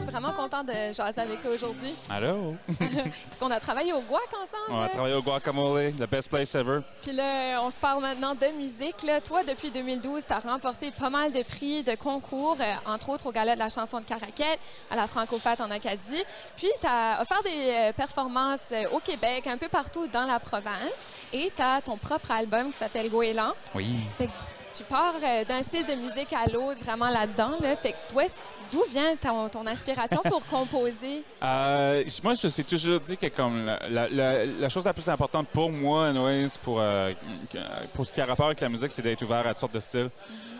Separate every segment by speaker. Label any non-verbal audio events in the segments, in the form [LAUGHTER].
Speaker 1: suis vraiment contente de jaser avec toi aujourd'hui.
Speaker 2: Allô? [LAUGHS]
Speaker 1: Parce qu'on a travaillé au Guac ensemble.
Speaker 2: On a
Speaker 1: là.
Speaker 2: travaillé au Guacamole, the best place ever.
Speaker 1: Puis là, on se parle maintenant de musique. Là. Toi, depuis 2012, tu as remporté pas mal de prix, de concours, euh, entre autres au Gala de la chanson de Caraquette, à la Francofat en Acadie. Puis tu as offert des euh, performances euh, au Québec, un peu partout dans la province. Et tu as ton propre album qui s'appelle Goéland.
Speaker 2: Oui.
Speaker 1: Tu pars euh, d'un style de musique à l'autre, vraiment là-dedans. Là. Fait que d'où vient ton, ton inspiration pour [LAUGHS] composer?
Speaker 2: Euh, moi, je me suis toujours dit que comme la, la- la- la chose la plus importante pour moi, anyways, pour, euh, pour ce qui a rapport avec la musique, c'est d'être ouvert à toutes sortes de styles.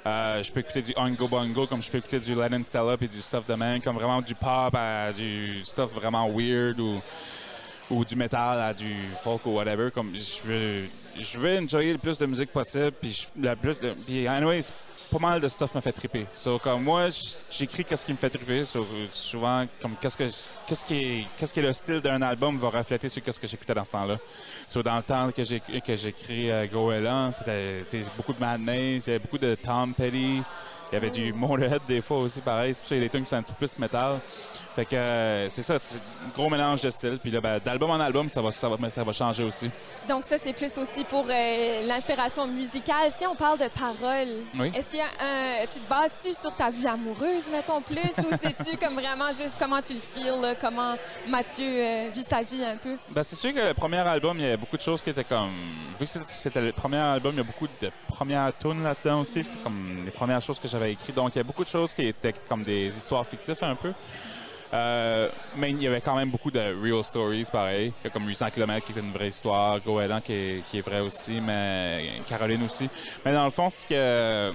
Speaker 2: Euh, je peux écouter du Ongo Bongo, comme je peux écouter du Lennon Stella et du stuff de même, comme vraiment du pop à du stuff vraiment weird ou, ou du metal à du folk ou whatever. Comme je veux, je veux enjoyer le plus de musique possible. Puis, la plus, pas mal de stuff me fait triper. So, comme moi, j'écris qu'est-ce qui me fait triper. So, souvent, comme qu'est-ce que qu'est-ce qui est, qu'est-ce qui est le style d'un album va refléter sur qu'est-ce que j'écoutais dans ce temps-là. So, dans le temps que j'ai que j'écris euh, Goéland, c'était c'était beaucoup de Madness, il y avait beaucoup de Tom Petty. Il y avait du Motorhead des fois aussi, pareil. C'est pour ça qu'il y a des tunes qui sont un petit peu plus métal. Fait que euh, c'est ça, c'est un gros mélange de styles. Puis là, ben, d'album en album, ça va, ça, va, ça va changer aussi.
Speaker 1: Donc ça, c'est plus aussi pour euh, l'inspiration musicale. Si on parle de paroles,
Speaker 2: Oui.
Speaker 1: est-ce qu'il y a un... Tu te bases-tu sur ta vie amoureuse, mettons, plus? ou c'est-tu comme vraiment juste comment tu le feels, là, comment Mathieu euh, vit sa vie un peu?
Speaker 2: Ben, c'est sûr que le premier album, il y avait beaucoup de choses qui étaient comme. Vu que c'était- c'était le premier album, il y a beaucoup de premières tunes là-dedans aussi. C'est comme les premières choses que j'avais Donc, il y a beaucoup de choses qui étaient comme des histoires fictives un peu. Euh, mais il y avait quand même beaucoup de real stories, pareil. Il y a Comme 800 km qui est une vraie histoire, Goéland qui est, qui est vrai aussi, mais Caroline aussi. Mais dans le fond, c'est que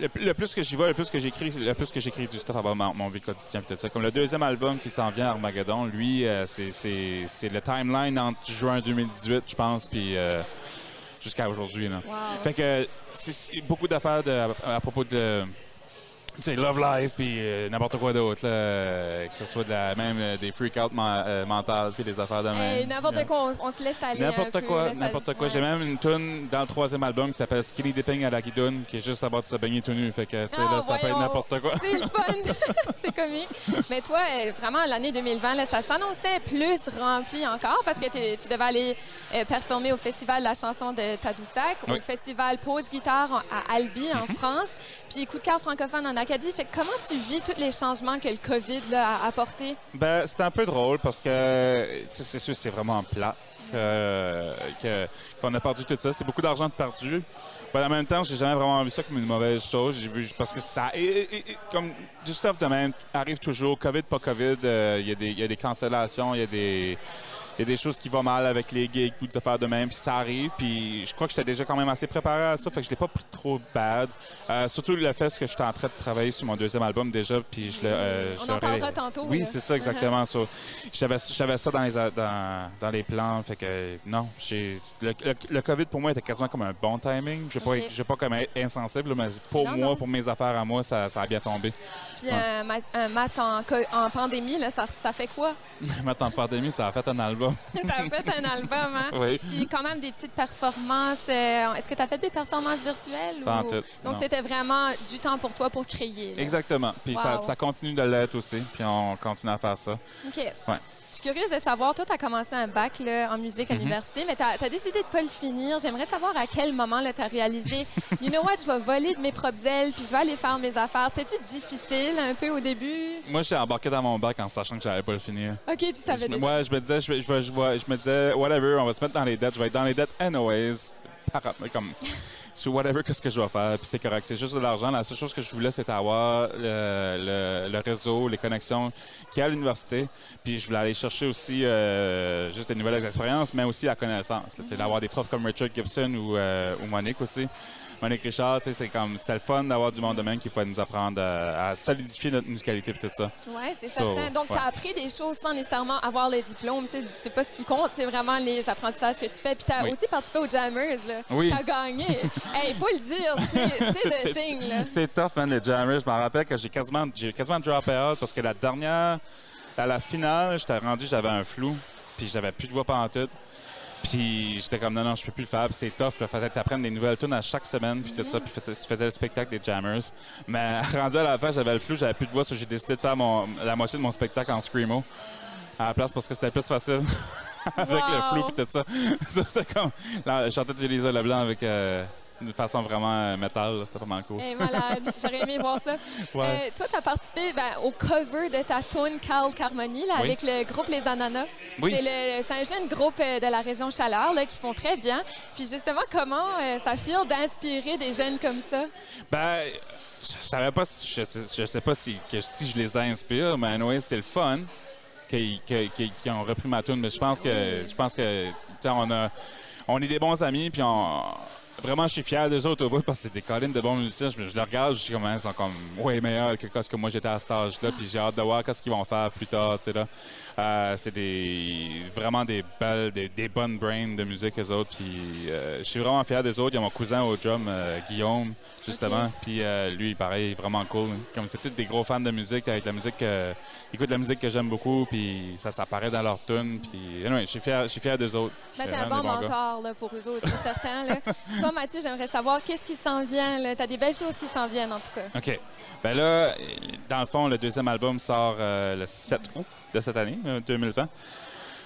Speaker 2: le, plus que j'y vais, le plus que j'écris, le plus que j'écris du stuff avant mon, mon vie quotidien et tout ça. Comme le deuxième album qui s'en vient, Armageddon, lui, euh, c'est le timeline entre juin 2018, je pense, puis euh, jusqu'à aujourd'hui.
Speaker 1: Wow.
Speaker 2: Fait que c'est beaucoup d'affaires à propos de tu sais, Love Life puis euh, n'importe quoi d'autre, euh, que ce soit de la, même euh, des freak-out mentales puis des affaires de même.
Speaker 1: N'importe
Speaker 2: Yeah.
Speaker 1: quoi, on, on se laisse aller
Speaker 2: N'importe quoi, n'importe quoi.
Speaker 1: ouais.
Speaker 2: J'ai même une tune dans le troisième album qui s'appelle Skinny Dipping à la guidoune, qui est juste à bord de se baigner tout nu. Fait que, tu sais,
Speaker 1: Ah,
Speaker 2: là, ça peut être
Speaker 1: voyons.
Speaker 2: n'importe quoi.
Speaker 1: C'est le fun, [LAUGHS] [LAUGHS] c'est comique. Mais toi, vraiment, l'année 2020, là, ça s'annonçait plus rempli encore parce que tu devais aller performer au Festival de la chanson de Tadoussac, au
Speaker 2: Oui.
Speaker 1: Festival Pause Guitare à Albi, en
Speaker 2: Mhm.
Speaker 1: France, puis Coup de cœur francophone en Comment tu vis tous les changements que le COVID a apportés?
Speaker 2: Ben, c'est un peu drôle parce que c'est sûr c'est vraiment plat qu'on a perdu tout ça. C'est beaucoup d'argent perdu. Mais en même temps, j'ai jamais vraiment vu ça comme une mauvaise chose. J'ai vu parce que ça, comme du stuff de même arrive toujours. Covid, pas Covid, euh, il y a des cancellations, il y a des il y a des choses qui vont mal avec les gigs, ou des affaires de même, puis ça arrive, puis je crois que j'étais déjà quand même assez préparé à ça, fait que je l'ai pas pris trop bad. Euh, surtout le fait que j'étais en train de travailler sur mon deuxième album déjà, puis je le... euh,
Speaker 1: On
Speaker 2: je
Speaker 1: en parlera tantôt,
Speaker 2: Oui, c'est ça, exactement. ça. J'avais ça dans les, dans, dans les plans, fait que non, le, le, le COVID pour moi était quasiment comme un bon timing. Je vais pas, je vais pas comme être insensible, mais pour
Speaker 1: Non,
Speaker 2: moi,
Speaker 1: non.
Speaker 2: pour mes affaires à moi, ça, ça a bien tombé.
Speaker 1: Puis un, mat- un mat en, pandémie, là, ça, ça fait quoi? [LAUGHS]
Speaker 2: Maintenant, en pandémie, ça a fait un album. [LAUGHS]
Speaker 1: ça a fait un album, hein?
Speaker 2: oui.
Speaker 1: Puis quand même des petites performances. euh, Est-ce que tu as fait des performances virtuelles?
Speaker 2: Pas en
Speaker 1: ou-
Speaker 2: tout,
Speaker 1: Donc c'était vraiment du temps pour toi pour créer. là.
Speaker 2: Exactement. Puis ça,
Speaker 1: Wow.
Speaker 2: ça continue de l'être aussi, puis on continue à faire ça.
Speaker 1: OK.
Speaker 2: Ouais.
Speaker 1: Je suis curieuse de savoir, toi, tu as commencé un bac là, en musique
Speaker 2: Mhm.
Speaker 1: à l'université, mais tu as, décidé de pas le finir. J'aimerais savoir à quel moment tu as réalisé, [LAUGHS] you know what, je vais voler de mes propres ailes, puis je vais aller faire mes affaires. C'était-tu difficile un peu au début?
Speaker 2: Moi, j'ai embarqué dans mon bac en sachant que j'allais pas le finir.
Speaker 1: OK, tu savais
Speaker 2: Je
Speaker 1: déjà.
Speaker 2: Moi, je me disais, je, vais- je, vais- je, me disais, whatever, on va se mettre dans les dettes. Je vais être dans les dettes anyways. Comme, sur whatever, qu'est-ce que je vais faire. Puis c'est correct. C'est juste de l'argent. La seule chose que je voulais, c'était avoir le, réseau, les connexions qu'il y a à l'université. Puis je voulais aller chercher aussi euh, juste des nouvelles expériences, mais aussi la connaissance. D'avoir des profs comme Richard Gibson ou, euh, ou Monique aussi. Monique Richard, tu sais, c'est comme, c'était le fun d'avoir du monde de même qui pouvait nous apprendre à, à solidifier notre musicalité et tout ça.
Speaker 1: Oui, c'est
Speaker 2: So,
Speaker 1: certain. Donc, tu
Speaker 2: ouais.
Speaker 1: as appris des choses sans nécessairement avoir le diplôme. Tu C'est pas ce qui compte, c'est vraiment les apprentissages que tu fais. Puis tu as
Speaker 2: Oui.
Speaker 1: aussi participé aux Jammers.
Speaker 2: Oui.
Speaker 1: Tu as gagné. [LAUGHS] Il faut le dire, c'est- [LAUGHS] le signe. là.
Speaker 2: C'est tough, man, les jammers. Je me rappelle que j'ai quasiment, quasiment drop out parce que la dernière, à la finale, j'étais rendu, j'avais un flou, puis j'avais plus de voix pendant tout. Puis j'étais comme, non, non, je peux plus le faire. C'est tough. Il fallait t'apprendre des nouvelles tunes à chaque semaine. Puis tout ça. Puis tu faisais le spectacle des Jammers. Mais [LAUGHS] rendu à la fin, j'avais le flou, j'avais plus de voix. j'ai décidé de faire mon- la moitié de mon spectacle en Screamo à la place parce que c'était plus facile. [LAUGHS] avec le flou puis tout ça. [LAUGHS] ça c'était comme... Là, je chantais du Lisa Leblanc avec... euh, d'une façon vraiment euh, métal. C'était mal cool.
Speaker 1: Hey, malade. [LAUGHS] J'aurais aimé voir ça.
Speaker 2: Ouais.
Speaker 1: Euh, toi, tu as participé ben, au cover de ta tune Carl Carmoni là,
Speaker 2: Oui.
Speaker 1: avec le groupe Les Ananas.
Speaker 2: Oui.
Speaker 1: C'est le- C'est un jeune groupe euh, de la région Chaleur là, qui font très bien. Puis justement, comment euh, ça file d'inspirer des jeunes comme ça?
Speaker 2: Ben, je savais pas si, je sais, je sais pas si, que, si je les inspire, mais anyway, c'est le fun qu'ils ont repris ma tune. Mais je pense que, je pense que, on a, on est des bons amis, puis on, vraiment, je suis fier des autres au bout parce que c'est des collines de bons musiciens. Je, je les regarde, je suis comme, hein, ils sont comme way meilleurs que ce que moi j'étais à cet âge-là, puis j'ai hâte de voir qu'est-ce qu'ils vont faire plus tard, tu sais là. Euh, c'est des vraiment des belles, des, des bonnes brains de musique eux autres. Puis euh, je suis vraiment fier des autres. Il y a mon cousin au drum, euh, Guillaume, justement. Puis lui, pareil, vraiment cool. Comme c'est tous des gros fans de musique, avec la musique, ils écoutent la musique que j'aime beaucoup, puis ça s'apparaît dans leur tune. Puis anyway, je suis fier, je suis fier des autres.
Speaker 1: Ben, t'es un bon mentor là, pour eux autres, c'est certain. Là. [LAUGHS] Mathieu, j'aimerais savoir qu'est-ce qui s'en vient. Tu as des belles choses qui s'en viennent, en tout cas.
Speaker 2: OK. Ben là, dans le fond, le deuxième album sort euh, le 7 août de cette année, euh, 2020.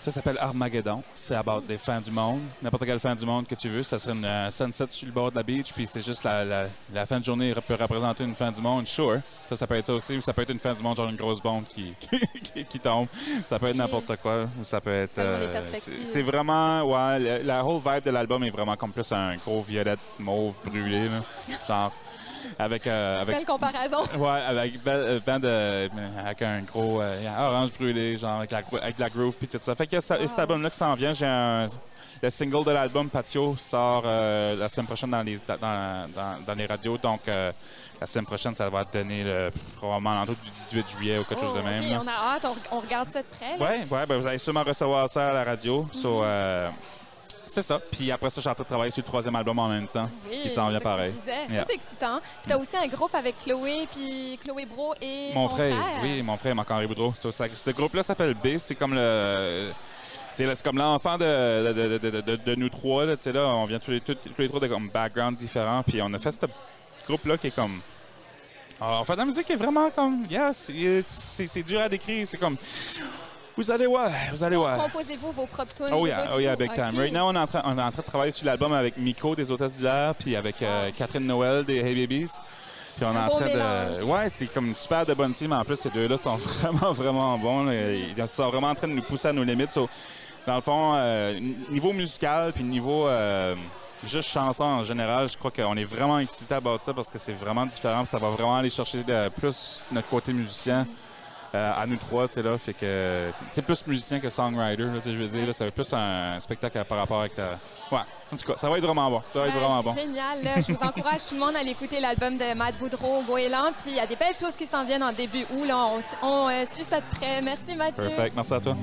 Speaker 2: Ça s'appelle Armageddon. C'est about des fins du monde. N'importe quelle fin du monde que tu veux. Ça serait une euh, sunset sur le bord de la beach, puis c'est juste la, la- la fin de journée peut représenter une fin du monde, sure. Ça, ça peut être ça aussi. Ou ça peut être une fin du monde, genre une grosse bombe qui, [LAUGHS] qui, qui tombe. Ça peut être n'importe quoi. Ou ça peut être... Euh, c'est vraiment... Ouais, la whole vibe de l'album est vraiment comme plus un gros violette mauve brûlé, là. Genre... Avec, euh, avec
Speaker 1: Belle comparaison. [LAUGHS]
Speaker 2: Ouais, avec ben, euh, de, avec un gros euh, orange brûlé, genre avec la, avec la groove puis tout ça. Fait que ça-
Speaker 1: Wow.
Speaker 2: cet album-là qui s'en vient, j'ai un. Le single de l'album Patio sort euh, la semaine prochaine dans les, dans, dans- dans les radios. Donc, euh, la semaine prochaine, ça va être donné le, probablement l'entour du 18 juillet ou quelque chose de
Speaker 1: Oh,
Speaker 2: même.
Speaker 1: ok,
Speaker 2: là.
Speaker 1: on a hâte, on, on regarde ça de près. là.
Speaker 2: Ouais, ouais, ben, vous allez sûrement recevoir ça à la radio. So, euh, c'est ça. Puis après ça, je suis en train de travailler sur le troisième album en même temps.
Speaker 1: Oui,
Speaker 2: qui s'en vient pareil. Yeah.
Speaker 1: Ça, c'est excitant. Puis tu as aussi un groupe avec Chloé, puis Chloé Bro et
Speaker 2: Mon
Speaker 1: ton
Speaker 2: frère, oui, mon frère Marc-Henri Boudreau. Ça- ce groupe-là s'appelle B. C'est comme le. C'est comme l'enfant de, de, de- de- de- de nous trois. Là, là, on vient tous les, tous, tous les trois de comme backgrounds différents. Puis on a fait ce groupe-là qui est comme. Ah, on fait de la musique est vraiment comme. Yes, c'est dur à décrire. C'est comme. Vous allez voir, vous allez voir.
Speaker 1: Composez-vous vos propres tunes.
Speaker 2: Oh yeah, oh yeah, big time.
Speaker 1: Ok.
Speaker 2: Right now, on est en train, on est en train de travailler sur l'album avec Miko des Hôtesses d'hilaire, puis avec euh, Catherine Noël des Hey Babies. Puis on est en train de. Ouais, c'est comme une super de bonne team. En plus, ces deux-là sont [LAUGHS] vraiment, vraiment bons. Ils sont vraiment en train de nous pousser à nos limites. So, dans le fond, euh, niveau musical, puis niveau euh, juste chanson en général, je crois qu'on est vraiment excités à bord de ça parce que c'est vraiment différent. Ça va vraiment aller chercher de- plus notre côté musicien. Euh, à nous trois, tu sais, là, fait que c'est plus musicien que songwriter, tu sais, je veux dire, là, c'est plus un spectacle par rapport avec ta... Ouais, en tout cas, ça va être vraiment bon, ça va être
Speaker 1: Ben,
Speaker 2: vraiment bon.
Speaker 1: Génial. là. Je vous encourage tout le monde à aller écouter l'album de Matt Boudreau, Goéland. Puis il y a des belles choses qui s'en viennent en début août. Là. On, on, euh, suit ça de près. Merci Mathieu.
Speaker 2: Perfect, merci à toi.